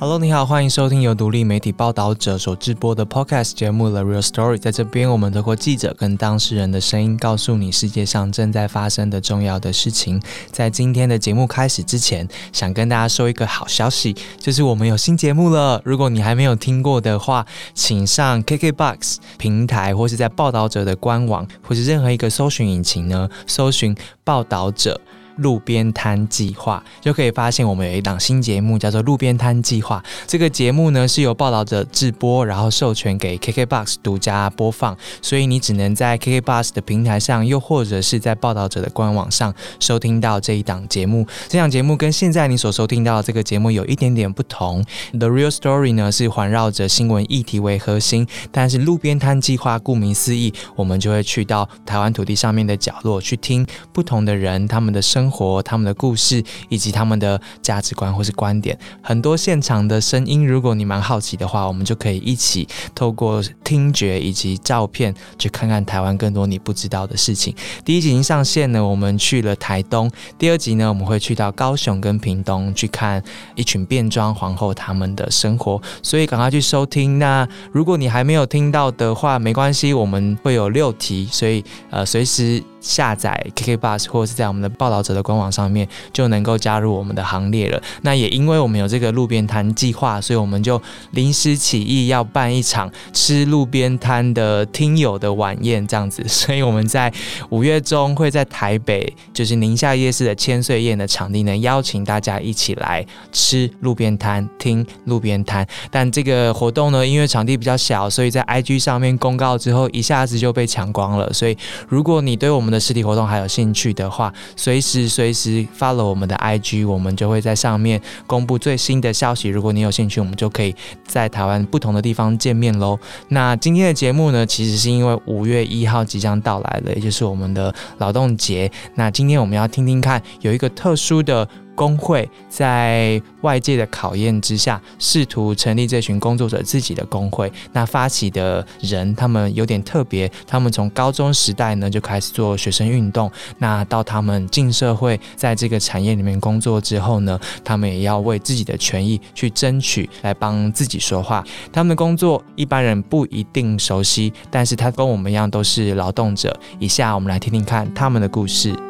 Hello，你好，欢迎收听由独立媒体报道者所制播的 Podcast 节目《The Real Story》。在这边，我们透过记者跟当事人的声音，告诉你世界上正在发生的重要的事情。在今天的节目开始之前，想跟大家说一个好消息，就是我们有新节目了。如果你还没有听过的话，请上 KKBOX 平台，或是在报道者的官网，或是任何一个搜寻引擎呢，搜寻报道者。路边摊计划就可以发现，我们有一档新节目叫做《路边摊计划》。这个节目呢是由报道者制播，然后授权给 KKBOX 独家播放，所以你只能在 KKBOX 的平台上，又或者是在报道者的官网上收听到这一档节目。这档节目跟现在你所收听到的这个节目有一点点不同。The Real Story 呢是环绕着新闻议题为核心，但是路边摊计划顾名思义，我们就会去到台湾土地上面的角落，去听不同的人他们的生。生活他们的故事以及他们的价值观或是观点，很多现场的声音。如果你蛮好奇的话，我们就可以一起透过听觉以及照片，去看看台湾更多你不知道的事情。第一集已经上线了，我们去了台东。第二集呢，我们会去到高雄跟屏东，去看一群变装皇后他们的生活。所以赶快去收听。那如果你还没有听到的话，没关系，我们会有六题，所以呃，随时。下载 KK Bus 或者是在我们的报道者的官网上面就能够加入我们的行列了。那也因为我们有这个路边摊计划，所以我们就临时起意要办一场吃路边摊的听友的晚宴，这样子。所以我们在五月中会在台北，就是宁夏夜市的千岁宴的场地呢，邀请大家一起来吃路边摊、听路边摊。但这个活动呢，因为场地比较小，所以在 IG 上面公告之后，一下子就被抢光了。所以如果你对我们们的实体活动还有兴趣的话，随时随时 follow 我们的 IG，我们就会在上面公布最新的消息。如果你有兴趣，我们就可以在台湾不同的地方见面喽。那今天的节目呢，其实是因为五月一号即将到来了，也就是我们的劳动节。那今天我们要听听看，有一个特殊的。工会在外界的考验之下，试图成立这群工作者自己的工会。那发起的人，他们有点特别，他们从高中时代呢就开始做学生运动。那到他们进社会，在这个产业里面工作之后呢，他们也要为自己的权益去争取，来帮自己说话。他们的工作一般人不一定熟悉，但是他跟我们一样都是劳动者。以下我们来听听看他们的故事。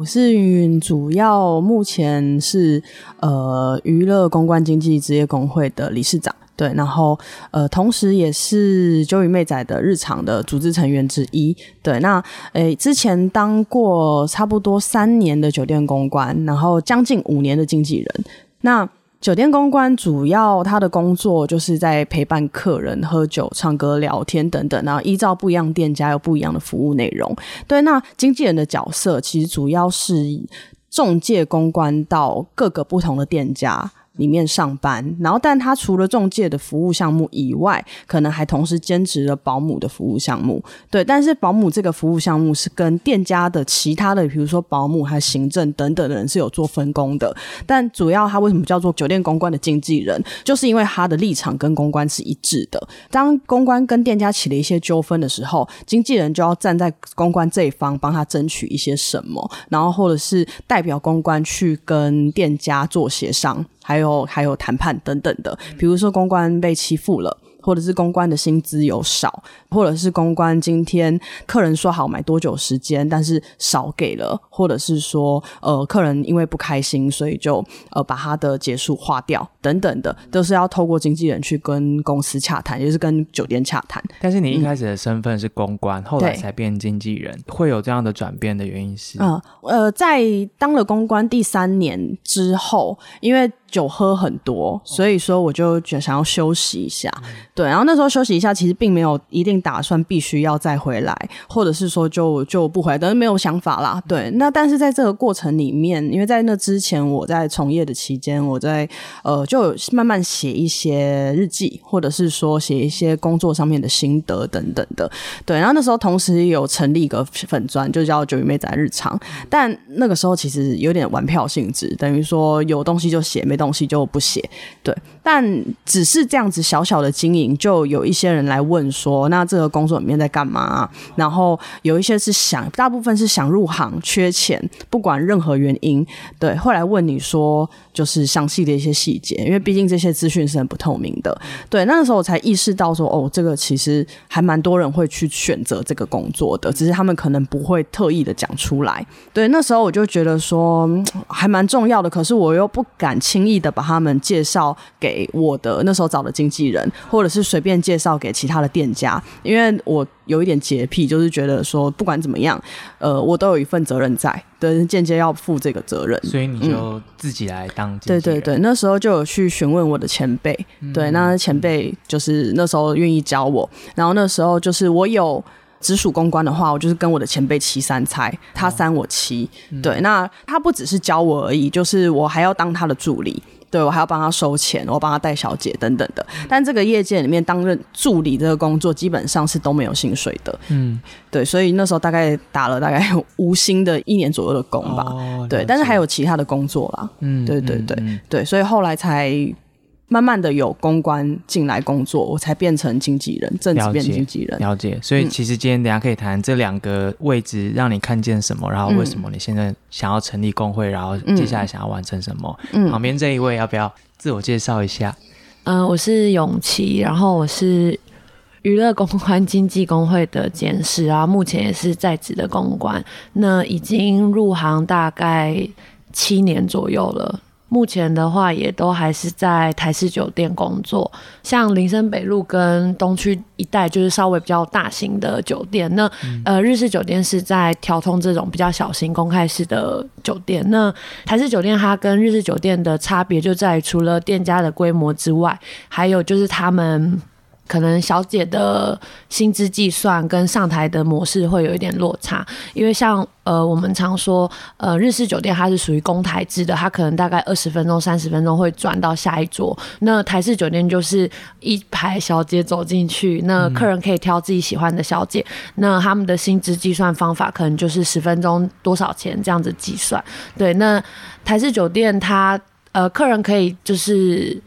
我是云云，主要目前是呃娱乐公关经济职业工会的理事长，对，然后呃同时也是九宇妹仔的日常的组织成员之一，对，那诶之前当过差不多三年的酒店公关，然后将近五年的经纪人，那。酒店公关主要他的工作就是在陪伴客人喝酒、唱歌、聊天等等，然后依照不一样店家有不一样的服务内容。对，那经纪人的角色其实主要是中介公关到各个不同的店家。里面上班，然后但他除了中介的服务项目以外，可能还同时兼职了保姆的服务项目。对，但是保姆这个服务项目是跟店家的其他的，比如说保姆还行政等等的人是有做分工的。但主要他为什么叫做酒店公关的经纪人，就是因为他的立场跟公关是一致的。当公关跟店家起了一些纠纷的时候，经纪人就要站在公关这一方，帮他争取一些什么，然后或者是代表公关去跟店家做协商。还有还有谈判等等的，比如说公关被欺负了。或者是公关的薪资有少，或者是公关今天客人说好买多久时间，但是少给了，或者是说呃客人因为不开心，所以就呃把他的结束划掉等等的，都是要透过经纪人去跟公司洽谈，也是跟酒店洽谈。但是你一开始的身份是公关，后来才变经纪人，会有这样的转变的原因是？嗯呃，在当了公关第三年之后，因为酒喝很多，所以说我就觉想要休息一下。对，然后那时候休息一下，其实并没有一定打算必须要再回来，或者是说就就不回来，但是没有想法啦。对，那但是在这个过程里面，因为在那之前我在从业的期间，我在呃就慢慢写一些日记，或者是说写一些工作上面的心得等等的。对，然后那时候同时有成立一个粉砖，就叫九鱼妹仔日常，但那个时候其实有点玩票性质，等于说有东西就写，没东。西就不写。对，但只是这样子小小的经营，就有一些人来问说，那这个工作里面在干嘛？然后有一些是想，大部分是想入行缺钱，不管任何原因，对，会来问你说，就是详细的一些细节，因为毕竟这些资讯是很不透明的。对，那个时候我才意识到说，哦，这个其实还蛮多人会去选择这个工作的，只是他们可能不会特意的讲出来。对，那时候我就觉得说还蛮重要的，可是我又不敢轻易的把他们介绍给我的那时候找的经纪人，或者是随便介绍给其他的店家，因为我有一点洁癖，就是觉得说不管怎么样，呃，我都有一份责任在，对，间接要负这个责任，所以你就自己来当对对对，那时候就有去询问我的前辈，对，那前辈就是那时候愿意教我，然后那时候就是我有。直属公关的话，我就是跟我的前辈七三猜，他三我七，对，那他不只是教我而已，就是我还要当他的助理，对我还要帮他收钱，我帮他带小姐等等的。但这个业界里面担任助理这个工作，基本上是都没有薪水的，嗯，对，所以那时候大概打了大概无薪的一年左右的工吧，对，但是还有其他的工作啦，嗯，对对对对，所以后来才。慢慢的有公关进来工作，我才变成经纪人，正式变经纪人。了解，所以其实今天等下可以谈这两个位置让你看见什么，然后为什么你现在想要成立工会，然后接下来想要完成什么。旁边这一位要不要自我介绍一下？嗯，我是永琪，然后我是娱乐公关经纪工会的监事啊，目前也是在职的公关，那已经入行大概七年左右了。目前的话，也都还是在台式酒店工作，像林森北路跟东区一带，就是稍微比较大型的酒店。那呃，日式酒店是在调通这种比较小型公开式的酒店。那台式酒店它跟日式酒店的差别就在除了店家的规模之外，还有就是他们。可能小姐的薪资计算跟上台的模式会有一点落差，因为像呃我们常说呃日式酒店它是属于公台制的，它可能大概二十分钟、三十分钟会转到下一桌。那台式酒店就是一排小姐走进去，那客人可以挑自己喜欢的小姐，那他们的薪资计算方法可能就是十分钟多少钱这样子计算。对，那台式酒店它呃客人可以就是。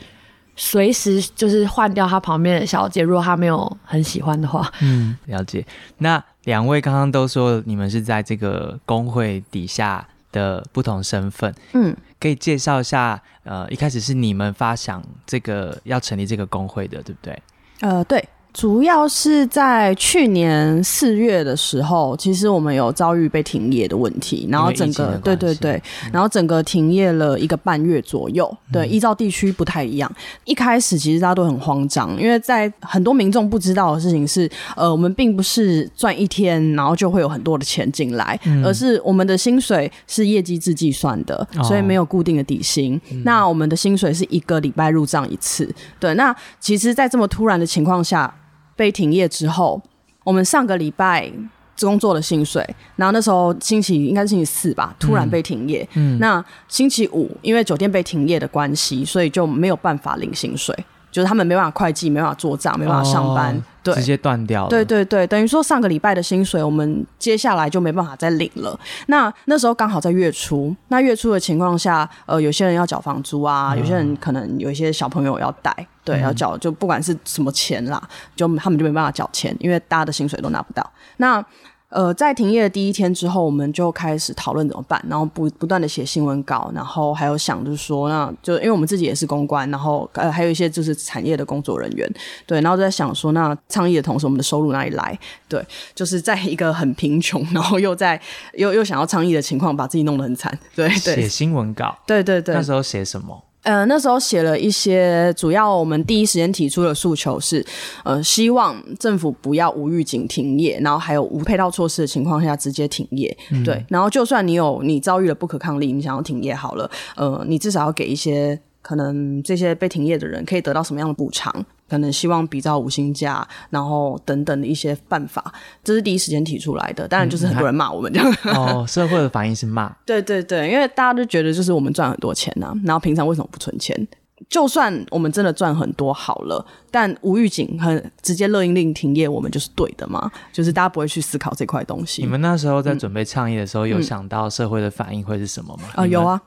随时就是换掉他旁边的小姐，如果他没有很喜欢的话。嗯，了解。那两位刚刚都说你们是在这个工会底下的不同身份，嗯，可以介绍一下。呃，一开始是你们发想这个要成立这个工会的，对不对？呃，对。主要是在去年四月的时候，其实我们有遭遇被停业的问题，然后整个对对对，然后整个停业了一个半月左右。对，依照地区不太一样。一开始其实大家都很慌张，因为在很多民众不知道的事情是，呃，我们并不是赚一天然后就会有很多的钱进来，而是我们的薪水是业绩制计算的，所以没有固定的底薪。那我们的薪水是一个礼拜入账一次。对，那其实，在这么突然的情况下。被停业之后，我们上个礼拜工作的薪水，然后那时候星期应该是星期四吧，突然被停业。嗯，那星期五因为酒店被停业的关系，所以就没有办法领薪水。就是他们没办法会计，没办法做账，没办法上班，对，直接断掉了。对对对，等于说上个礼拜的薪水，我们接下来就没办法再领了。那那时候刚好在月初，那月初的情况下，呃，有些人要缴房租啊，有些人可能有一些小朋友要带，对，要缴，就不管是什么钱啦，就他们就没办法缴钱，因为大家的薪水都拿不到。那呃，在停业的第一天之后，我们就开始讨论怎么办，然后不不断的写新闻稿，然后还有想就是说，那就因为我们自己也是公关，然后呃还有一些就是产业的工作人员，对，然后在想说，那倡议的同时，我们的收入哪里来？对，就是在一个很贫穷，然后又在又又想要倡议的情况，把自己弄得很惨，对对。写新闻稿，对对对，那时候写什么？呃，那时候写了一些，主要我们第一时间提出的诉求是，呃，希望政府不要无预警停业，然后还有无配套措施的情况下直接停业，对，然后就算你有你遭遇了不可抗力，你想要停业好了，呃，你至少要给一些可能这些被停业的人可以得到什么样的补偿。可能希望比照五星价，然后等等的一些办法，这是第一时间提出来的。当然，就是很多人骂我们这样。哦，社会的反应是骂。对对对，因为大家都觉得就是我们赚很多钱呐，然后平常为什么不存钱？就算我们真的赚很多好了，但无预警很直接勒令令停业，我们就是对的嘛？就是大家不会去思考这块东西。你们那时候在准备创业的时候，有想到社会的反应会是什么吗？啊，有啊。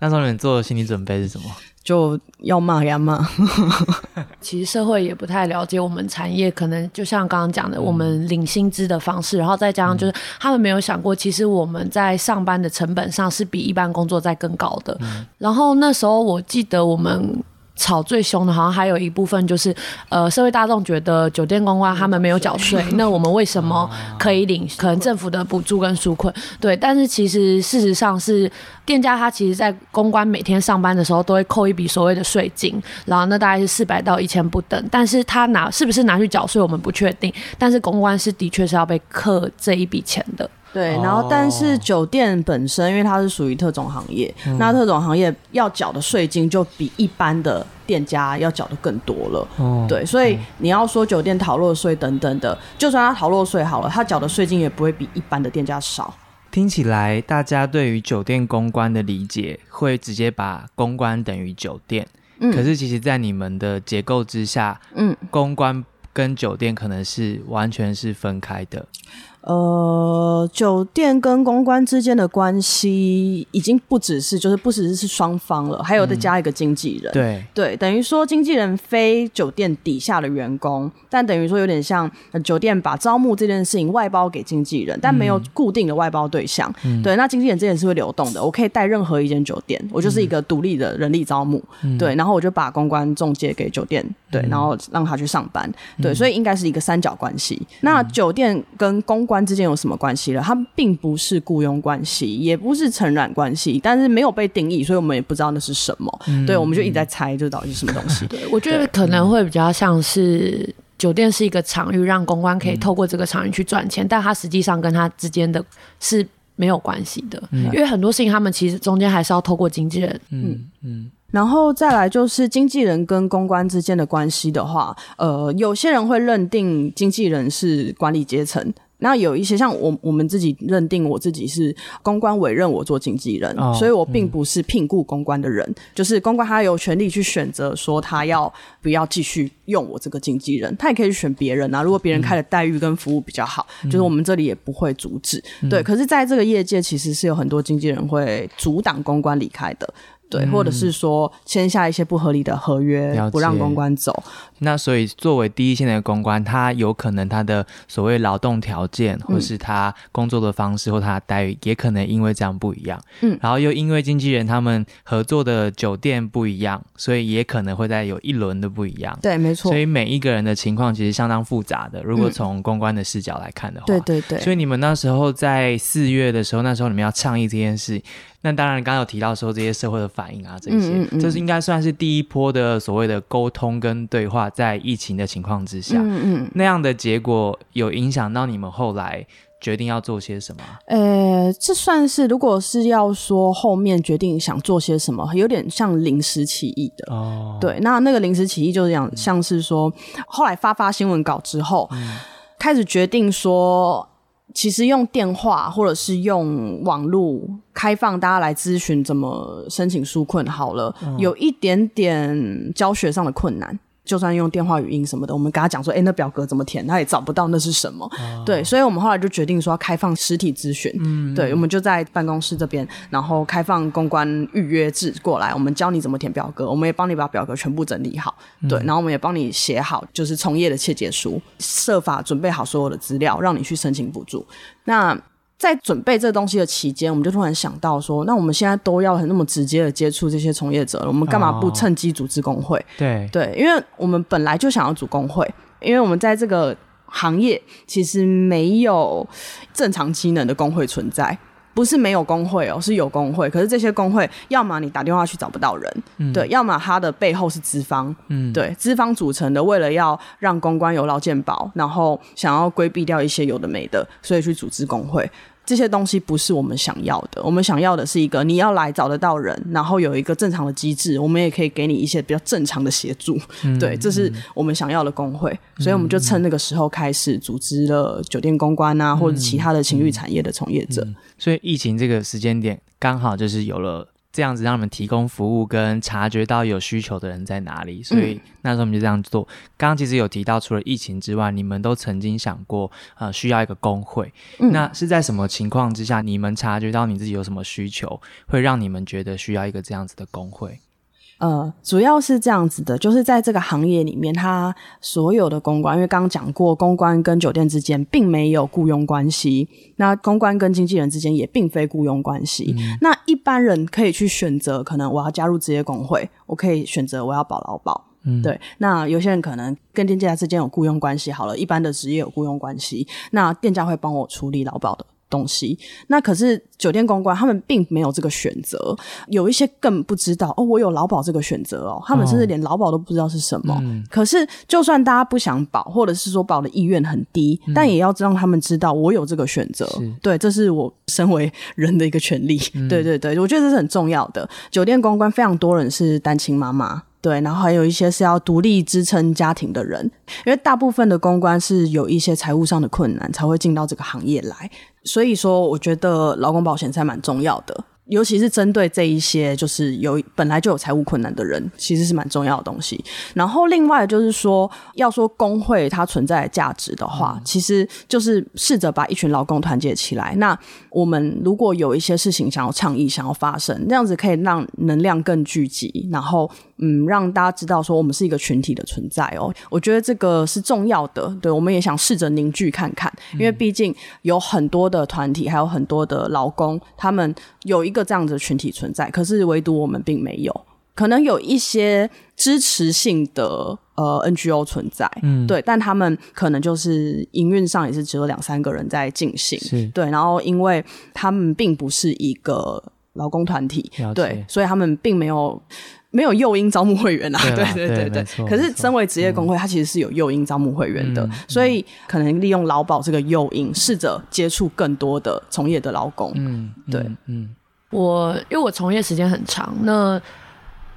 那时候你们做的心理准备是什么？就要骂呀骂。其实社会也不太了解我们产业，可能就像刚刚讲的，我们领薪资的方式，然后再加上就是他们没有想过，其实我们在上班的成本上是比一般工作在更高的。然后那时候我记得我们。吵最凶的，好像还有一部分就是，呃，社会大众觉得酒店公关他们没有缴税，那我们为什么可以领可能政府的补助跟纾困？对，但是其实事实上是店家他其实在公关每天上班的时候都会扣一笔所谓的税金，然后那大概是四百到一千不等，但是他拿是不是拿去缴税我们不确定，但是公关是的确是要被扣这一笔钱的。对，然后但是酒店本身，因为它是属于特种行业，那特种行业要缴的税金就比一般的店家要缴的更多了。哦，对，所以你要说酒店逃漏税等等的，就算他逃漏税好了，他缴的税金也不会比一般的店家少。听起来大家对于酒店公关的理解，会直接把公关等于酒店。嗯，可是其实，在你们的结构之下，嗯，公关跟酒店可能是完全是分开的。呃，酒店跟公关之间的关系已经不只是就是不只是是双方了，还有再加一个经纪人。对对，等于说经纪人非酒店底下的员工，但等于说有点像酒店把招募这件事情外包给经纪人，但没有固定的外包对象。对，那经纪人这件事会流动的，我可以带任何一间酒店，我就是一个独立的人力招募。对，然后我就把公关中介给酒店，对，然后让他去上班。对，所以应该是一个三角关系。那酒店跟公关之间有什么关系了？它并不是雇佣关系，也不是承揽关系，但是没有被定义，所以我们也不知道那是什么。对，我们就一直在猜，这到底是什么东西？对，我觉得可能会比较像是酒店是一个场域，让公关可以透过这个场域去赚钱，但它实际上跟它之间的是没有关系的，因为很多事情他们其实中间还是要透过经纪人。嗯嗯。然后再来就是经纪人跟公关之间的关系的话，呃，有些人会认定经纪人是管理阶层。那有一些像我，我们自己认定我自己是公关委任我做经纪人，所以我并不是聘雇公关的人，就是公关他有权利去选择说他要不要继续用我这个经纪人，他也可以选别人啊。如果别人开的待遇跟服务比较好，就是我们这里也不会阻止。对，可是在这个业界其实是有很多经纪人会阻挡公关离开的。对，或者是说签下一些不合理的合约，不让公关走。那所以作为第一线的公关，他有可能他的所谓劳动条件，或是他工作的方式或他的待遇，也可能因为这样不一样。嗯，然后又因为经纪人他们合作的酒店不一样，所以也可能会在有一轮的不一样。对，没错。所以每一个人的情况其实相当复杂的。如果从公关的视角来看的话，对对对。所以你们那时候在四月的时候，那时候你们要倡议这件事。那当然，刚刚有提到说这些社会的反应啊，这些，这是应该算是第一波的所谓的沟通跟对话，在疫情的情况之下，嗯嗯，那样的结果有影响到你们后来决定要做些什么？呃，这算是如果是要说后面决定想做些什么，有点像临时起意的哦。对，那那个临时起意就是讲像是说，后来发发新闻稿之后，开始决定说。其实用电话或者是用网络开放，大家来咨询怎么申请纾困好了，有一点点教学上的困难。就算用电话语音什么的，我们跟他讲说，哎，那表格怎么填，他也找不到那是什么。对，所以我们后来就决定说要开放实体咨询。嗯，对，我们就在办公室这边，然后开放公关预约制过来，我们教你怎么填表格，我们也帮你把表格全部整理好。对，然后我们也帮你写好，就是从业的切结书，设法准备好所有的资料，让你去申请补助。那在准备这东西的期间，我们就突然想到说，那我们现在都要很那么直接的接触这些从业者了，我们干嘛不趁机组织工会？对。对，因为我们本来就想要组工会，因为我们在这个行业其实没有正常机能的工会存在，不是没有工会哦，是有工会，可是这些工会要么你打电话去找不到人，对，要么它的背后是资方，嗯，对，资方组成的，为了要让公关有劳健保，然后想要规避掉一些有的没的，所以去组织工会。这些东西不是我们想要的，我们想要的是一个你要来找得到人，然后有一个正常的机制，我们也可以给你一些比较正常的协助。对，这是我们想要的工会，所以我们就趁那个时候开始组织了酒店公关啊，或者其他的情侣产业的从业者。所以疫情这个时间点刚好就是有了这样子让你们提供服务，跟察觉到有需求的人在哪里，所以那时候我们就这样做。刚刚其实有提到，除了疫情之外，你们都曾经想过，呃，需要一个工会。那是在什么情况之下，你们察觉到你自己有什么需求，会让你们觉得需要一个这样子的工会？呃，主要是这样子的，就是在这个行业里面，它所有的公关，因为刚刚讲过，公关跟酒店之间并没有雇佣关系，那公关跟经纪人之间也并非雇佣关系。那一般人可以去选择，可能我要加入职业工会，我可以选择我要保劳保。嗯，对。那有些人可能跟店家之间有雇佣关系，好了，一般的职业有雇佣关系，那店家会帮我处理劳保的。东西，那可是酒店公关，他们并没有这个选择，有一些更不知道哦，我有劳保这个选择哦，他们甚至连劳保都不知道是什么。可是，就算大家不想保，或者是说保的意愿很低，但也要让他们知道我有这个选择。对，这是我身为人的一个权利。对对对，我觉得这是很重要的。酒店公关非常多人是单亲妈妈。对，然后还有一些是要独立支撑家庭的人，因为大部分的公关是有一些财务上的困难才会进到这个行业来，所以说我觉得劳工保险才蛮重要的。尤其是针对这一些就是有本来就有财务困难的人，其实是蛮重要的东西。然后另外就是说，要说工会它存在的价值的话，其实就是试着把一群劳工团结起来。那我们如果有一些事情想要倡议、想要发生，那样子可以让能量更聚集，然后嗯，让大家知道说我们是一个群体的存在哦。我觉得这个是重要的。对，我们也想试着凝聚看看，因为毕竟有很多的团体，还有很多的劳工，他们有一个。这样的群体存在，可是唯独我们并没有。可能有一些支持性的呃 NGO 存在，嗯，对，但他们可能就是营运上也是只有两三个人在进行，对。然后，因为他们并不是一个劳工团体，对，所以他们并没有没有诱因招募会员啊，对对对对。可是，身为职业工会，它其实是有诱因招募会员的，所以可能利用劳保这个诱因，试着接触更多的从业的劳工，嗯，对，嗯。我因为我从业时间很长，那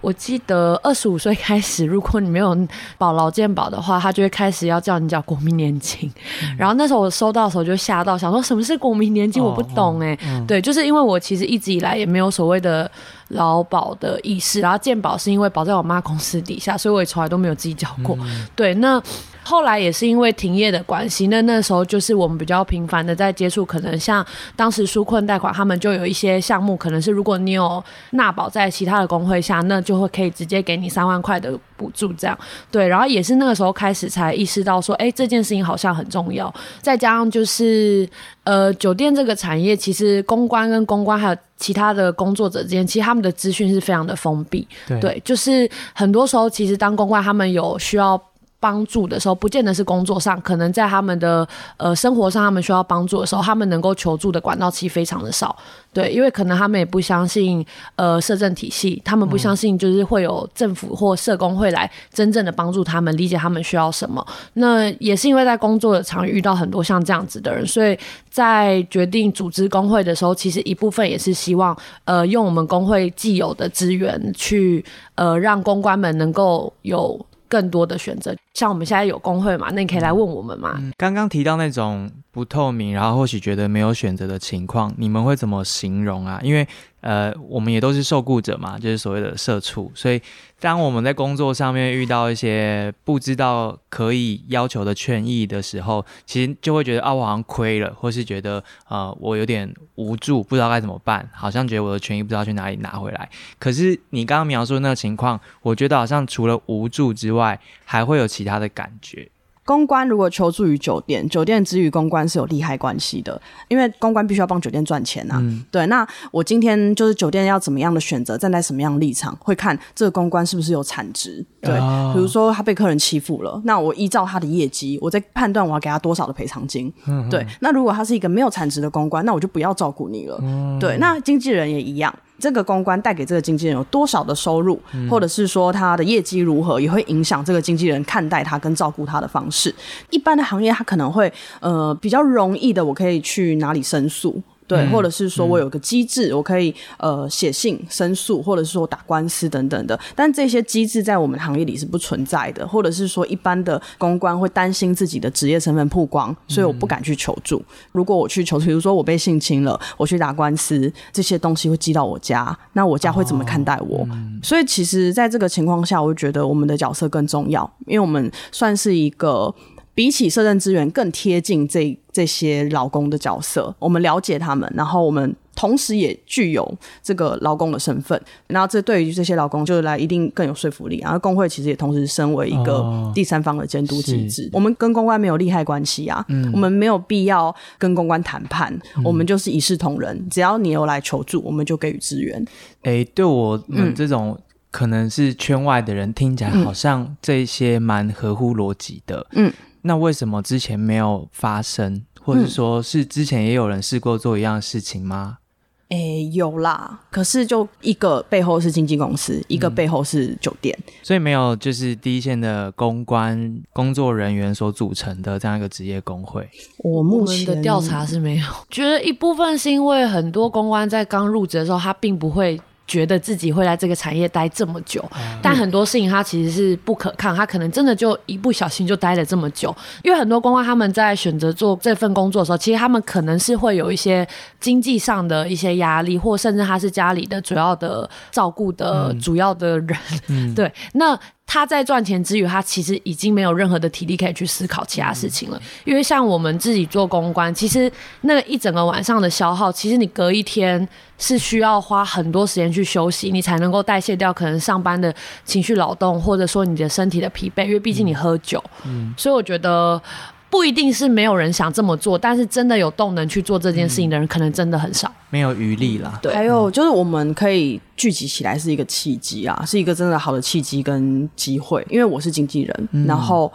我记得二十五岁开始，如果你没有保劳健保的话，他就会开始要叫你缴国民年金。然后那时候我收到的时候就吓到，想说什么是国民年金，我不懂哎。对，就是因为我其实一直以来也没有所谓的劳保的意识，然后健保是因为保在我妈公司底下，所以我也从来都没有自己缴过。对，那。后来也是因为停业的关系，那那时候就是我们比较频繁的在接触，可能像当时纾困贷款，他们就有一些项目，可能是如果你有纳保在其他的工会下，那就会可以直接给你三万块的补助，这样对。然后也是那个时候开始才意识到说，哎，这件事情好像很重要。再加上就是呃，酒店这个产业，其实公关跟公关还有其他的工作者之间，其实他们的资讯是非常的封闭，对，就是很多时候其实当公关，他们有需要。帮助的时候，不见得是工作上，可能在他们的呃生活上，他们需要帮助的时候，他们能够求助的管道其实非常的少。对，因为可能他们也不相信呃社政体系，他们不相信就是会有政府或社工会来真正的帮助他们理解他们需要什么。那也是因为在工作的场遇到很多像这样子的人，所以在决定组织工会的时候，其实一部分也是希望呃用我们工会既有的资源去呃让公关们能够有。更多的选择，像我们现在有工会嘛，那你可以来问我们嘛。刚刚提到那种不透明，然后或许觉得没有选择的情况，你们会怎么形容啊？因为。呃，我们也都是受雇者嘛，就是所谓的社畜，所以当我们在工作上面遇到一些不知道可以要求的权益的时候，其实就会觉得啊，我好像亏了，或是觉得呃，我有点无助，不知道该怎么办，好像觉得我的权益不知道去哪里拿回来。可是你刚刚描述那个情况，我觉得好像除了无助之外，还会有其他的感觉。公关如果求助于酒店，酒店之于公关是有利害关系的，因为公关必须要帮酒店赚钱啊。对，那我今天就是酒店要怎么样的选择，站在什么样的立场，会看这个公关是不是有产值。对，比如说他被客人欺负了，那我依照他的业绩，我在判断我要给他多少的赔偿金。对，那如果他是一个没有产值的公关，那我就不要照顾你了。对，那经纪人也一样。这个公关带给这个经纪人有多少的收入，或者是说他的业绩如何，也会影响这个经纪人看待他跟照顾他的方式。一般的行业，他可能会呃比较容易的，我可以去哪里申诉。对，或者是说我有个机制，我可以呃写信申诉，或者是说打官司等等的。但这些机制在我们行业里是不存在的，或者是说一般的公关会担心自己的职业身份曝光，所以我不敢去求助。如果我去求助，比如说我被性侵了，我去打官司，这些东西会寄到我家，那我家会怎么看待我？所以其实在这个情况下，我就觉得我们的角色更重要，因为我们算是一个。比起社政资源更贴近这这些劳工的角色，我们了解他们，然后我们同时也具有这个劳工的身份，然后这对于这些劳工就是来一定更有说服力。然后工会其实也同时身为一个第三方的监督机制，我们跟公关没有利害关系啊，嗯我们没有必要跟公关谈判，我们就是一视同仁，只要你有来求助，我们就给予支援。哎，对我们这种可能是圈外的人听起来好像这些蛮合乎逻辑的，嗯。那为什么之前没有发生，或者说是之前也有人试过做一样的事情吗？诶，有啦，可是就一个背后是经纪公司，一个背后是酒店，所以没有就是第一线的公关工作人员所组成的这样一个职业工会。我目前的调查是没有，觉得一部分是因为很多公关在刚入职的时候，他并不会。觉得自己会在这个产业待这么久，但很多事情他其实是不可抗，他可能真的就一不小心就待了这么久。因为很多公关他们在选择做这份工作的时候，其实他们可能是会有一些经济上的一些压力，或甚至他是家里的主要的照顾的主要的人。对，那。他在赚钱之余，他其实已经没有任何的体力可以去思考其他事情了。因为像我们自己做公关，其实那个一整个晚上的消耗，其实你隔一天是需要花很多时间去休息，你才能够代谢掉可能上班的情绪劳动，或者说你的身体的疲惫。因为毕竟你喝酒，嗯，所以我觉得。不一定是没有人想这么做，但是真的有动能去做这件事情的人，可能真的很少，没有余力啦。对，还有就是我们可以聚集起来是一个契机啊，是一个真的好的契机跟机会。因为我是经纪人，然后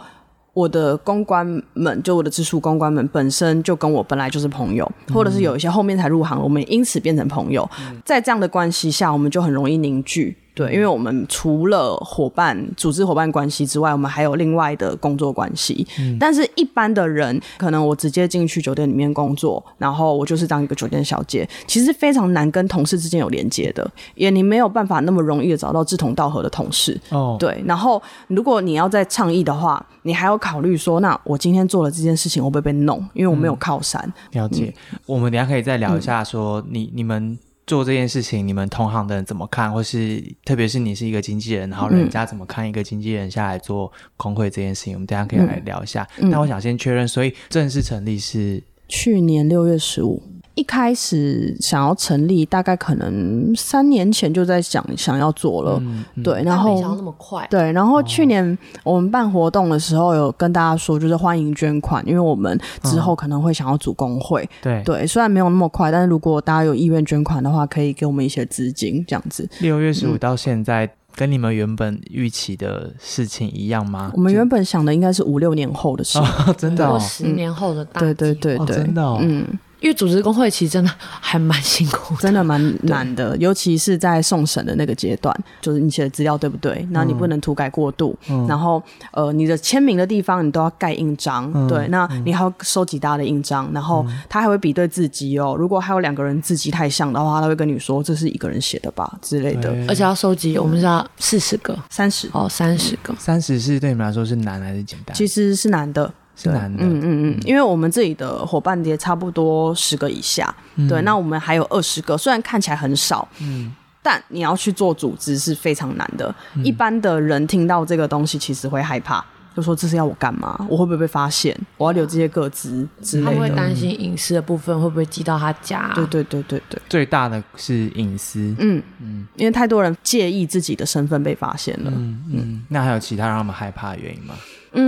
我的公关们，就我的直属公关们本身就跟我本来就是朋友，或者是有一些后面才入行，我们因此变成朋友。在这样的关系下，我们就很容易凝聚。对，因为我们除了伙伴、组织伙伴关系之外，我们还有另外的工作关系。嗯，但是一般的人，可能我直接进去酒店里面工作，然后我就是当一个酒店小姐，其实非常难跟同事之间有连接的，也你没有办法那么容易的找到志同道合的同事。哦，对。然后如果你要再倡议的话，你还要考虑说，那我今天做了这件事情，会不会被弄？因为我没有靠山。了解。我们等下可以再聊一下，说你你们。做这件事情，你们同行的人怎么看？或是特别是你是一个经纪人，然后人家怎么看一个经纪人下来做工会这件事情？我们等下可以来聊一下。那我想先确认，所以正式成立是去年六月十五。一开始想要成立，大概可能三年前就在想想要做了，对，然后没想到那么快，对，然后去年我们办活动的时候，有跟大家说，就是欢迎捐款，因为我们之后可能会想要组工会，对。对，虽然没有那么快，但是如果大家有意愿捐款的话，可以给我们一些资金，这样子。六月十五到现在，跟你们原本预期的事情一样吗？我们原本想的应该是五六年后的事，真的，十年后的大，对对对对，真的，嗯。因为组织工会其实真的还蛮辛苦，真的蛮难的，尤其是在送审的那个阶段，就是你写的资料对不对？那你不能涂改过度，嗯。然后呃，你的签名的地方你都要盖印章，对，那你还要收集大家的印章，然后他还会比对字迹哦。如果还有两个人字迹太像的话，他会跟你说这是一个人写的吧之类的，而且要收集，我们是要四十个、三十。哦，三十个，三十是对你们来说是难还是简单？其实是难的。是难的，嗯嗯嗯，因为我们这里的伙伴也差不多十个以下，对，那我们还有二十个，虽然看起来很少，嗯，但你要去做组织是非常难的。一般的人听到这个东西，其实会害怕，就说这是要我干嘛？我会不会被发现？我要留这些个资之类的？他会担心隐私的部分会不会寄到他家？对对对对对，最大的是隐私，嗯。嗯，因为太多人介意自己的身份被发现了，嗯。嗯，那还有其他让他们害怕的原因吗？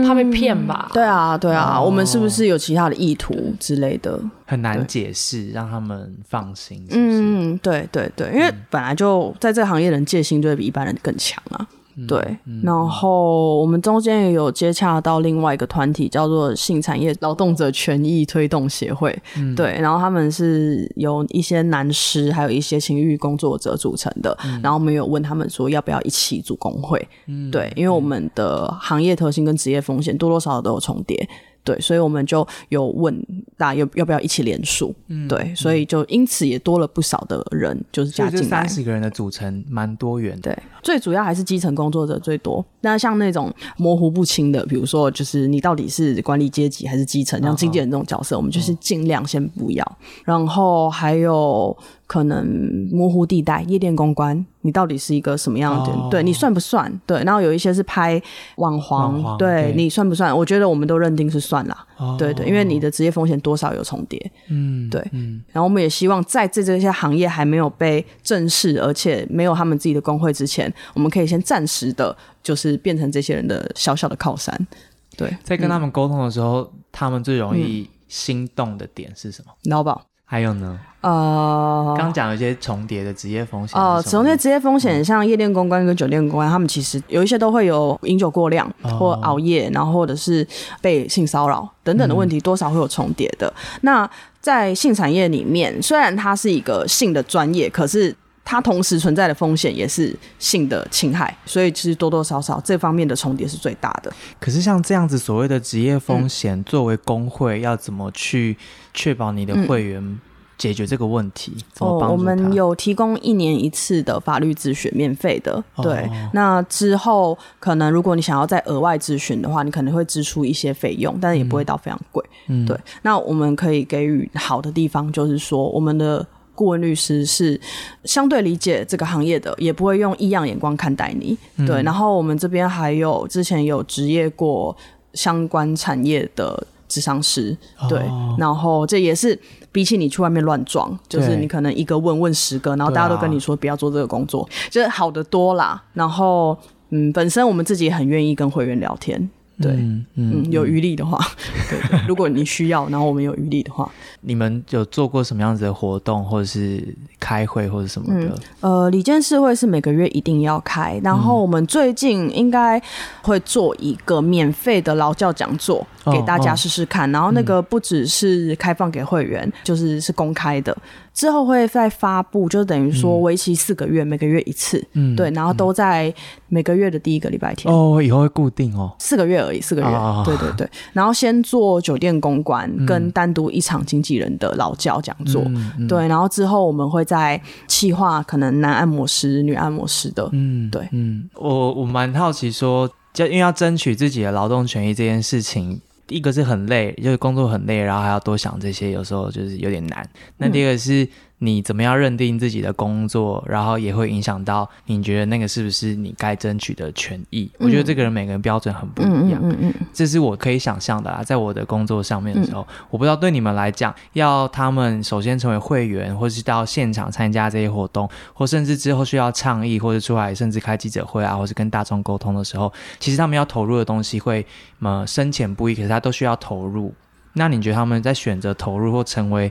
怕被骗吧？对啊，对啊，我们是不是有其他的意图之类的？很难解释，让他们放心。嗯，对对对，因为本来就在这个行业，人戒心就会比一般人更强啊。对，然后我们中间也有接洽到另外一个团体，叫做性产业劳动者权益推动协会。对，然后他们是由一些男师，还有一些情欲工作者组成的。然后我们有问他们说，要不要一起组工会？对，因为我们的行业特性跟职业风险多多少少都有重叠。对，所以我们就有问大家要要不要一起联署？嗯，对，所以就因此也多了不少的人，就是加进来。三十个人的组成蛮多元的。对，最主要还是基层工作者最多。那像那种模糊不清的，比如说就是你到底是管理阶级还是基层，像经纪人这种角色，我们就是尽量先不要。然后还有。可能模糊地带，夜店公关，你到底是一个什么样的？对你算不算？对，然后有一些是拍网黄，对你算不算？我觉得我们都认定是算啦。对对，因为你的职业风险多少有重叠。嗯，对。然后我们也希望在这这些行业还没有被正视，而且没有他们自己的工会之前，我们可以先暂时的，就是变成这些人的小小的靠山。对，在跟他们沟通的时候，他们最容易心动的点是什么？劳保。还有呢？呃，刚讲有一些重叠的职业风险哦，重叠职业风险，像夜店公关跟酒店公关，他们其实有一些都会有饮酒过量或熬夜，然后或者是被性骚扰等等的问题，多少会有重叠的。那在性产业里面，虽然它是一个性的专业，可是。它同时存在的风险也是性的侵害，所以其实多多少少这方面的重叠是最大的。可是像这样子所谓的职业风险，作为工会要怎么去确保你的会员解决这个问题？哦，我们有提供一年一次的法律咨询，免费的。对，那之后可能如果你想要再额外咨询的话，你可能会支出一些费用，但是也不会到非常贵。嗯，对。那我们可以给予好的地方，就是说我们的。顾问律师是相对理解这个行业的，也不会用异样眼光看待你。对，然后我们这边还有之前有职业过相关产业的智商师，对，然后这也是比起你去外面乱撞，就是你可能一个问问十个，然后大家都跟你说不要做这个工作，就是好的多啦。然后，嗯，本身我们自己很愿意跟会员聊天。对，嗯，有余力的话，对，如果你需要，然后我们有余力的话，你们有做过什么样子的活动，或者是开会或者什么的？呃，里监事会是每个月一定要开，然后我们最近应该会做一个免费的劳教讲座给大家试试看，然后那个不只是开放给会员，就是是公开的。之后会再发布，就等于说为期四个月，每个月一次，嗯，对，然后都在每个月的第一个礼拜天。哦，以后会固定哦，四个月而已，四个月，对对对。然后先做酒店公关，跟单独一场经纪人的劳教讲座，对。然后之后我们会在企划可能男按摩师、女按摩师的，嗯，对，嗯。我我蛮好奇说，就因为要争取自己的劳动权益这件事情。一个是很累，就是工作很累，然后还要多想这些，有时候就是有点难。那第二个是。你怎么样认定自己的工作，然后也会影响到你觉得那个是不是你该争取的权益？我觉得这个人每个人标准很不一样，嗯嗯嗯，这是我可以想象的啊。在我的工作上面的时候，我不知道对你们来讲，要他们首先成为会员，或是到现场参加这些活动，或甚至之后需要倡议，或者出来甚至开记者会啊，或是跟大众沟通的时候，其实他们要投入的东西会么深浅不一，可是他都需要投入。那你觉得他们在选择投入或成为？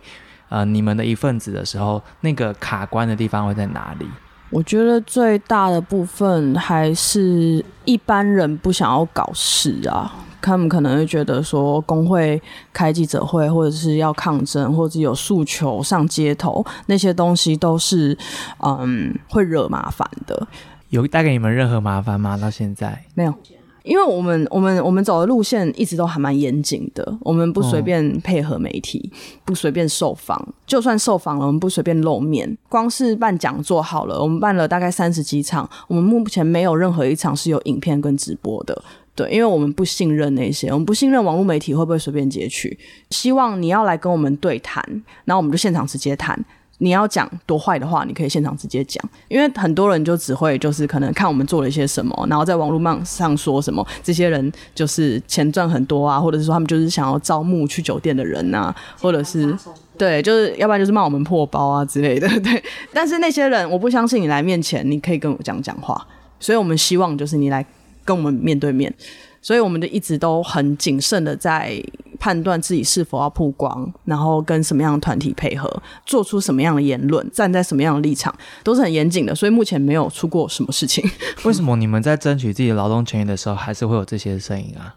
呃，你们的一份子的时候，那个卡关的地方会在哪里？我觉得最大的部分还是一般人不想要搞事啊，他们可能会觉得说工会开记者会，或者是要抗争，或者有诉求上街头，那些东西都是嗯会惹麻烦的。有带给你们任何麻烦吗？到现在没有。因为我们我们我们走的路线一直都还蛮严谨的，我们不随便配合媒体，不随便受访，就算受访了，我们不随便露面。光是办讲座好了，我们办了大概三十几场，我们目前没有任何一场是有影片跟直播的。对，因为我们不信任那些，我们不信任网络媒体会不会随便截取。希望你要来跟我们对谈，然后我们就现场直接谈。你要讲多坏的话，你可以现场直接讲，因为很多人就只会就是可能看我们做了一些什么，然后在网络上说什么，这些人就是钱赚很多啊，或者是说他们就是想要招募去酒店的人啊，或者是对，就是要不然就是骂我们破包啊之类的，对。但是那些人，我不相信你来面前你可以跟我讲讲话，所以我们希望就是你来跟我们面对面。所以我们就一直都很谨慎的在判断自己是否要曝光，然后跟什么样的团体配合，做出什么样的言论，站在什么样的立场，都是很严谨的。所以目前没有出过什么事情。为什么你们在争取自己的劳动权益的时候，还是会有这些声音啊？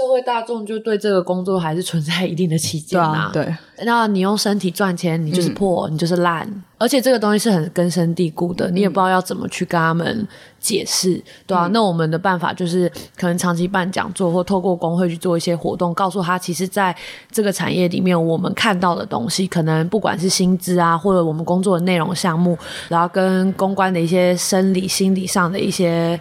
社会大众就对这个工作还是存在一定的期见啊。对，那你用身体赚钱，你就是破，你就是烂，而且这个东西是很根深蒂固的，你也不知道要怎么去跟他们解释，对啊。那我们的办法就是可能长期办讲座，或透过工会去做一些活动，告诉他，其实在这个产业里面，我们看到的东西，可能不管是薪资啊，或者我们工作的内容项目，然后跟公关的一些生理、心理上的一些。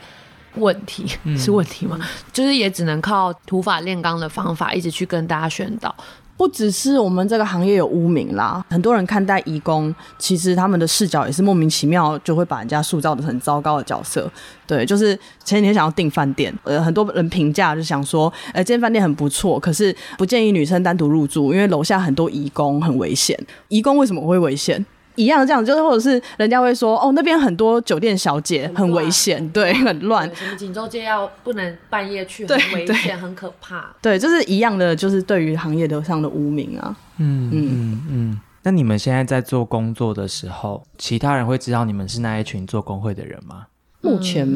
问题是问题吗？就是也只能靠土法炼钢的方法，一直去跟大家宣导。不只是我们这个行业有污名啦，很多人看待义工，其实他们的视角也是莫名其妙，就会把人家塑造的很糟糕的角色。对，就是前几天想要订饭店，呃，很多人评价就想说，哎，这间饭店很不错，可是不建议女生单独入住，因为楼下很多义工很危险。义工为什么会危险？一样这样，就是或者是人家会说哦，那边很多酒店小姐很危险，对，很乱。什么锦州街要不能半夜去，很危险，很可怕。对，就是一样的，就是对于行业的上的污名啊。嗯嗯嗯。那你们现在在做工作的时候，其他人会知道你们是那一群做工会的人吗？目前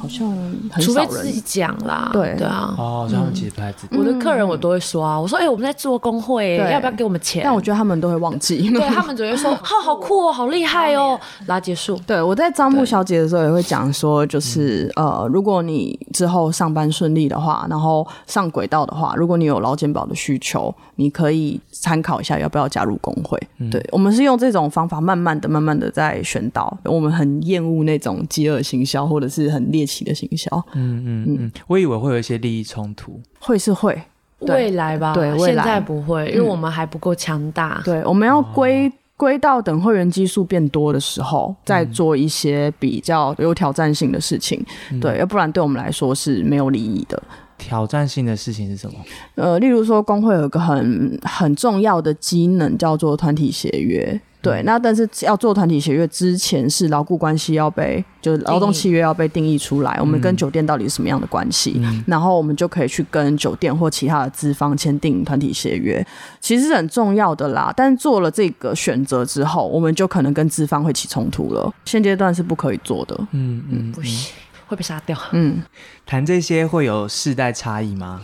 好像很少人。自己讲啦，对。对啊，哦，他们其实不太知道。我的客人我都会说啊，我说哎，我们在做工会，要不要给我们钱？但我觉得他们都会忘记，对他们只会说，哦，好酷哦，好厉害哦，然后结束。对我在招募小姐的时候也会讲说，就是呃，如果你之后上班顺利的话，然后上轨道的话，如果你有劳健保的需求，你可以参考一下要不要加入工会。对我们是用这种方法，慢慢的、慢慢的在宣导。我们很厌恶那种饥饿行销或者是很猎奇的行销。嗯嗯嗯，我以为会有一些利益冲突，会是会未来吧？对，现在不会，因为我们还不够强大。对，我们要归归到等会员基数变多的时候，再做一些比较有挑战性的事情。对，要不然对我们来说是没有利益的。挑战性的事情是什么？呃，例如说，工会有一个很很重要的机能叫做团体协约。对，那但是要做团体协约之前，是牢固关系要被，就是劳动契约要被定义出来。我们跟酒店到底是什么样的关系？然后我们就可以去跟酒店或其他的资方签订团体协约，其实是很重要的啦。但做了这个选择之后，我们就可能跟资方会起冲突了。现阶段是不可以做的。嗯嗯，不行。会被杀掉。嗯，谈这些会有世代差异吗？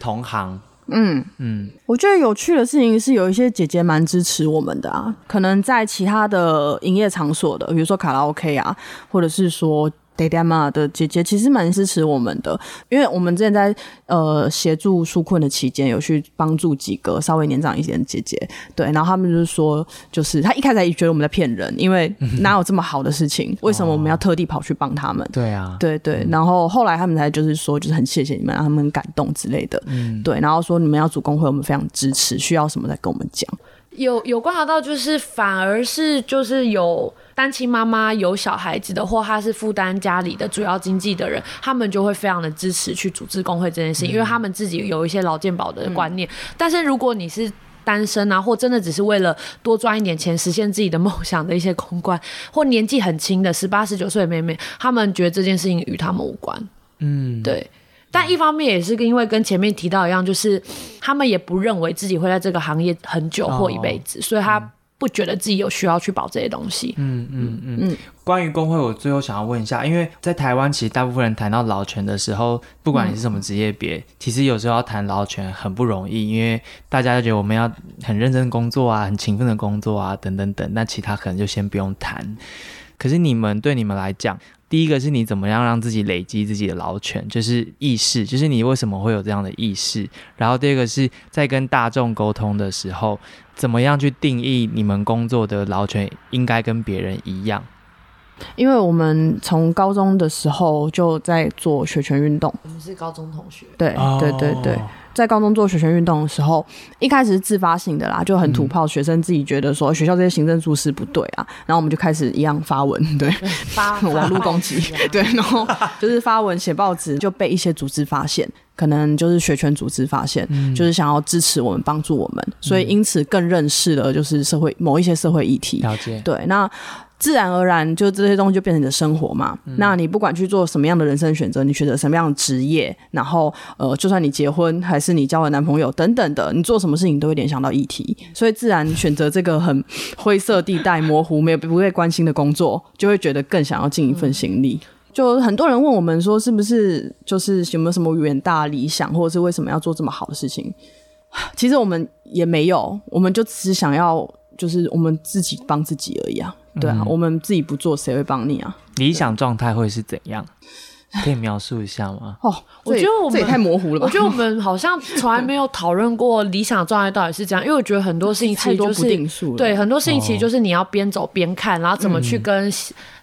同行。嗯嗯，我觉得有趣的事情是，有一些姐姐蛮支持我们的啊。可能在其他的营业场所的，比如说卡拉 OK 啊，或者是说。爹爹妈的姐姐其实蛮支持我们的，因为我们之前在呃协助纾困的期间，有去帮助几个稍微年长一点的姐姐，对，然后他们就是说，就是他一开始也觉得我们在骗人，因为 哪有这么好的事情，为什么我们要特地跑去帮他们？对啊，对对，然后后来他们才就是说，就是很谢谢你们，让他们很感动之类的，嗯，对，然后说你们要组工会，我们非常支持，需要什么再跟我们讲。有有观察到，就是反而是就是有单亲妈妈有小孩子的，或他是负担家里的主要经济的人，他们就会非常的支持去组织工会这件事情，因为他们自己有一些劳健保的观念。但是如果你是单身啊，或真的只是为了多赚一点钱，实现自己的梦想的一些公关，或年纪很轻的十八十九岁的妹妹，他们觉得这件事情与他们无关。嗯，对。但一方面也是因为跟前面提到一样，就是他们也不认为自己会在这个行业很久或一辈子，所以他不觉得自己有需要去保这些东西。嗯嗯嗯嗯。关于工会，我最后想要问一下，因为在台湾，其实大部分人谈到劳权的时候，不管你是什么职业别，其实有时候要谈劳权很不容易，因为大家就觉得我们要很认真工作啊，很勤奋的工作啊，等等等，那其他可能就先不用谈。可是你们对你们来讲，第一个是你怎么样让自己累积自己的劳权，就是意识，就是你为什么会有这样的意识。然后第二个是在跟大众沟通的时候，怎么样去定义你们工作的劳权应该跟别人一样？因为我们从高中的时候就在做学权运动，我们是高中同学，对对对对。在高中做学生运动的时候，一开始是自发性的啦，就很土炮，学生自己觉得说学校这些行政措施不对啊，然后我们就开始一样发文，对，发网络攻击，对，然后就是发文写报纸，就被一些组织发现，可能就是学权组织发现，就是想要支持我们，帮助我们，所以因此更认识了就是社会某一些社会议题，了解，对，那。自然而然，就这些东西就变成你的生活嘛。那你不管去做什么样的人生选择，你选择什么样的职业，然后呃，就算你结婚还是你交了男朋友等等的，你做什么事情都会联想到议题，所以自然选择这个很灰色地带、模糊、没有不被关心的工作，就会觉得更想要尽一份心力。就很多人问我们说，是不是就是有没有什么远大理想，或者是为什么要做这么好的事情？其实我们也没有，我们就只是想要，就是我们自己帮自己而已啊。对啊，我们自己不做，谁会帮你啊？理想状态会是怎样？可以描述一下吗？哦，我觉得我们这也太模糊了吧？我觉得我们好像从来没有讨论过理想状态到底是怎样，因为我觉得很多事情其太多不实就是定数了。对很多事情其实就是你要边走边看，然后怎么去跟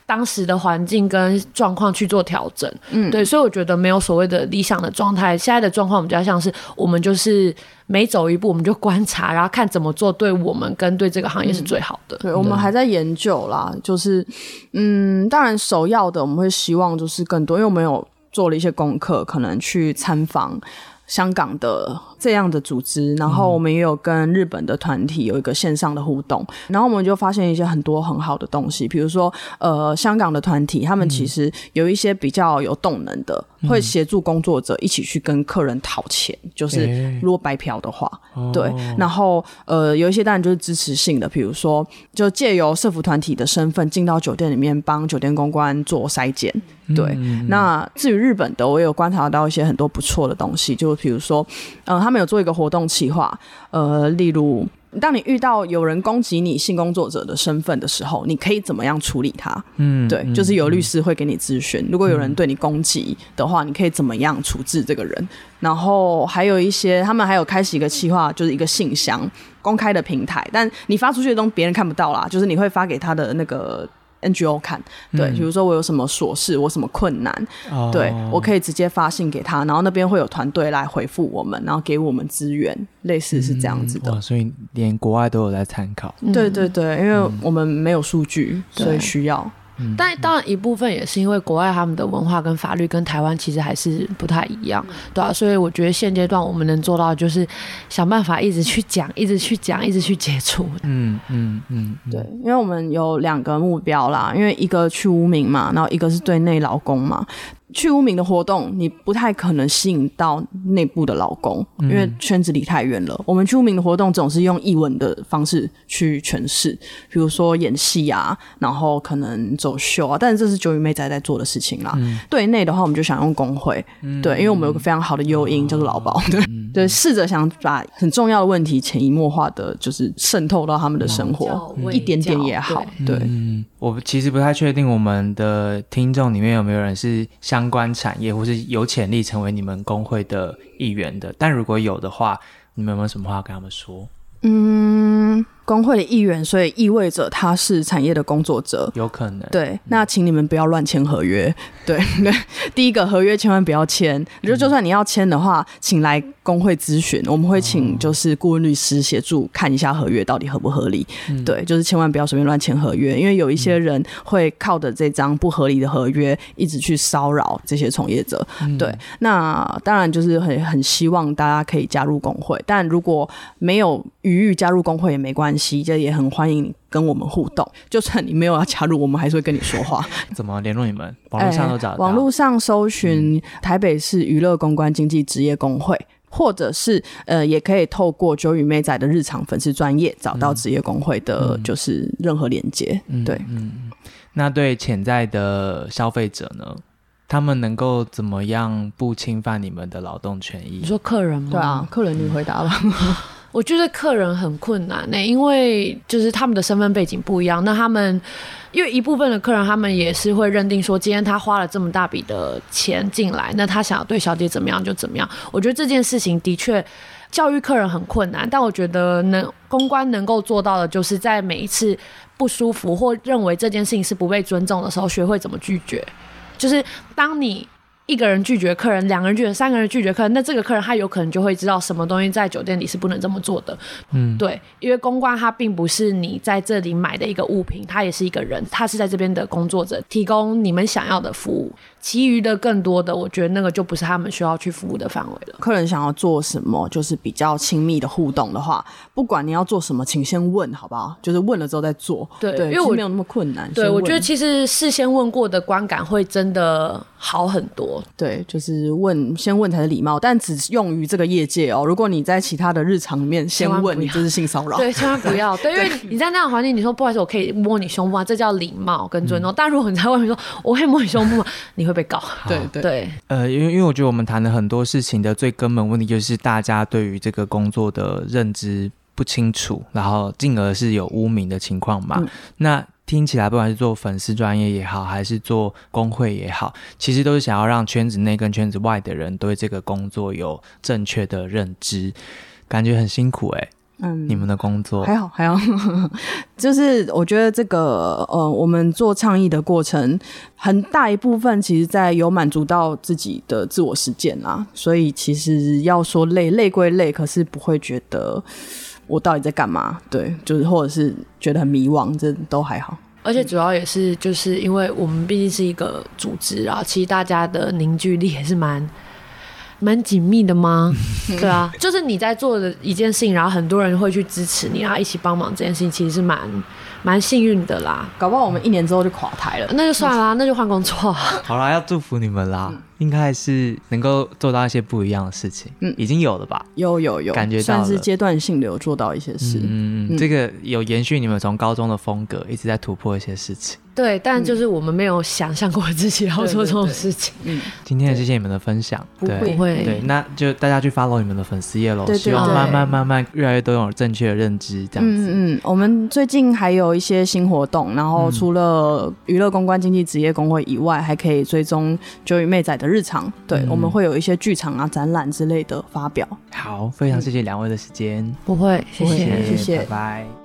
当时的环境跟状况去做调整。嗯，对，所以我觉得没有所谓的理想的状态，现在的状况我们比较像是我们就是每走一步我们就观察，然后看怎么做对我们跟对这个行业是最好的。对，我们还在研究啦，就是嗯，当然首要的我们会希望就是更多，因为我们有做了一些功课，可能去参访香港的这样的组织，然后我们也有跟日本的团体有一个线上的互动，然后我们就发现一些很多很好的东西，比如说呃，香港的团体他们其实有一些比较有动能的，会协助工作者一起去跟客人讨钱，就是如果白嫖的话，对，然后呃，有一些当然就是支持性的，比如说就借由社服团体的身份进到酒店里面帮酒店公关做筛检。对，那至于日本的，我也有观察到一些很多不错的东西，就比如说，呃，他们有做一个活动企划，呃，例如。当你遇到有人攻击你性工作者的身份的时候，你可以怎么样处理他？嗯，对，就是有律师会给你咨询。如果有人对你攻击的话，你可以怎么样处置这个人？然后还有一些，他们还有开启一个企划，就是一个信箱公开的平台，但你发出去的东西别人看不到啦，就是你会发给他的那个 NGO 看。对，比如说我有什么琐事，我什么困难，哦对我可以直接发信给他，然后那边会有团队来回复我们，然后给我们资源，类似是这样子的。哇，所以连国外都有在参考。对对对，因为我们没有数据，所以需要。但当然一部分也是因为国外他们的文化跟法律跟台湾其实还是不太一样，对啊，所以我觉得现阶段我们能做到就是想办法一直去讲，一直去讲，一直去接触。嗯嗯嗯，对，因为我们有两个目标啦，因为一个去污名嘛，然后一个是对内劳工嘛。去污名的活动，你不太可能吸引到内部的劳工，因为圈子离太远了。我们去污名的活动总是用译文的方式去诠释，比如说演戏啊，然后可能走秀啊，但是这是九羽妹仔在做的事情啦。对内的话，我们就想用工会，对，因为我们有个非常好的诱因叫做劳保，对 对，试着想把很重要的问题潜移默化的，就是渗透到他们的生活，一点点也好，对我其实不太确定我们的听众里面有没有人是相关产业或是有潜力成为你们工会的一员的，但如果有的话，你们有没有什么话跟他们说？嗯，工会的议员，所以意味着他是产业的工作者。有可能，对，那请你们不要乱签合约。对 对，第一个合约千万不要签。就就算你要签的话，请来工会咨询，我们会请就是顾问律师协助看一下合约到底合不合理。对，就是千万不要随便乱签合约，因为有一些人会靠着这张不合理的合约一直去骚扰这些从业者。对，那当然就是很很希望大家可以加入工会，但如果没有余裕加入工会也没关系，就也很欢迎你跟我们互动。就算你没有要加入，我们还是会跟你说话。怎么联络你们？网络上都找网络上搜寻台北市娱乐公关经济职业工会。或者是呃，也可以透过九羽妹仔的日常粉丝专业找到职业工会的，就是任何连接。对，嗯那对潜在的消费者呢？他们能够怎么样不侵犯你们的劳动权益你？说客人吗？对啊，客人你回答吧。我觉得客人很困难呢、因为就是他们的身份背景不一样。那他们因为一部分的客人，他们也是会认定说，今天他花了这么大笔的钱进来，那他想要对小姐怎么样就怎么样。我觉得这件事情的确教育客人很困难，但我觉得能公关能够做到的，就是在每一次不舒服或认为这件事情是不被尊重的时候，学会怎么拒绝。就是当你一个人拒绝客人，两个人拒绝，三个人拒绝客人，那这个客人他有可能就会知道什么东西在酒店里是不能这么做的。嗯，对，因为公关它并不是你在这里买的一个物品，它也是一个人，他是在这边的工作者，提供你们想要的服务。其余的更多的，我觉得那个就不是他们需要去服务的范围了。客人想要做什么，就是比较亲密的互动的话，不管你要做什么，请先问好不好？就是问了之后再做。对对，因为我没有那么困难。对，我觉得其实事先问过的观感会真的好很多。对，就是问先问才是礼貌，但只用于这个业界哦。如果你在其他的日常里面先问，你就是性骚扰。对，千万不要。对，因为你在那样环境，你说不好意思，我可以摸你胸部啊？这叫礼貌跟尊重。但如果你在外面说我会摸你胸部吗？你会被告。对对。对，呃，因为因为我觉得我们谈了很多事情的最根本问题，就是大家对于这个工作的认知不清楚，然后进而是有污名的情况嘛。嗯。那听起来，不管是做粉丝专业也好，还是做工会也好，其实都是想要让圈子内跟圈子外的人对这个工作有正确的认知，感觉很辛苦哎、嗯。你们的工作。还好还好，就是我觉得这个呃，我们做倡议的过程，很大一部分其实在有满足到自己的自我实践啦，所以其实要说累累归累，可是不会觉得我到底在干嘛，对，就是或者是觉得很迷惘，这都还好。而且主要也是就是因为我们毕竟是一个组织啊，其实大家的凝聚力也是蛮蛮紧密的吗？对啊，就是你在做的一件事情，然后很多人会去支持你然后，一起帮忙这件事情，其实是蛮蛮幸运的啦。搞不好我们一年之后就垮台了。那就算啦，那就换工作啊。好啦，要祝福你们啦，应该还是能够做到一些不一样的事情。嗯。已经有了吧？有有有，感觉到算是阶段性的有做到一些事。嗯，嗯这个有延续你们从高中的风格，一直在突破一些事情。对，但就是我们没有想象过自己要做这种事情。嗯，今天也谢谢你们的分享，对不会。对，那就大家去 follow 你们的粉丝页喽，希望慢慢慢慢越来越多人有正确的认知，这样子。嗯嗯，我们最近还有一些新活动，然后嗯。除了娱乐公关经济职业工会以外，还可以追踪九与妹仔的日常。对，嗯我们会有一些剧场啊、展览之类的发表。好，非常谢谢两位的时间，不会，谢不会谢。谢谢拜拜。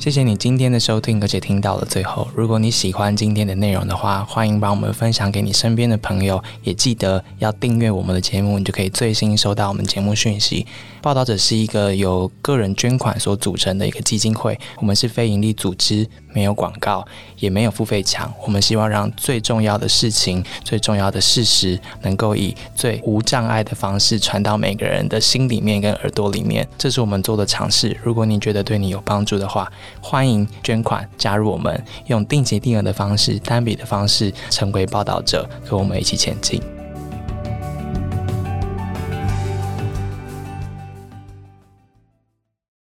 谢谢你今天的收听，而且听到了最后。如果你喜欢今天的内容的话，欢迎把我们分享给你身边的朋友，也记得要订阅我们的节目，你就可以最新收到我们节目讯息。报道者是一个由个人捐款所组成的一个基金会，我们是非营利组织，没有广告，也没有付费墙。我们希望让最重要的事情、最重要的事实，能够以最无障碍的方式传到每个人的心里面跟耳朵里面。这是我们做的尝试。如果你觉得对你有帮助的话，欢迎捐款加入我们，用定期定额的方式、单笔的方式成为报道者，和我们一起前进。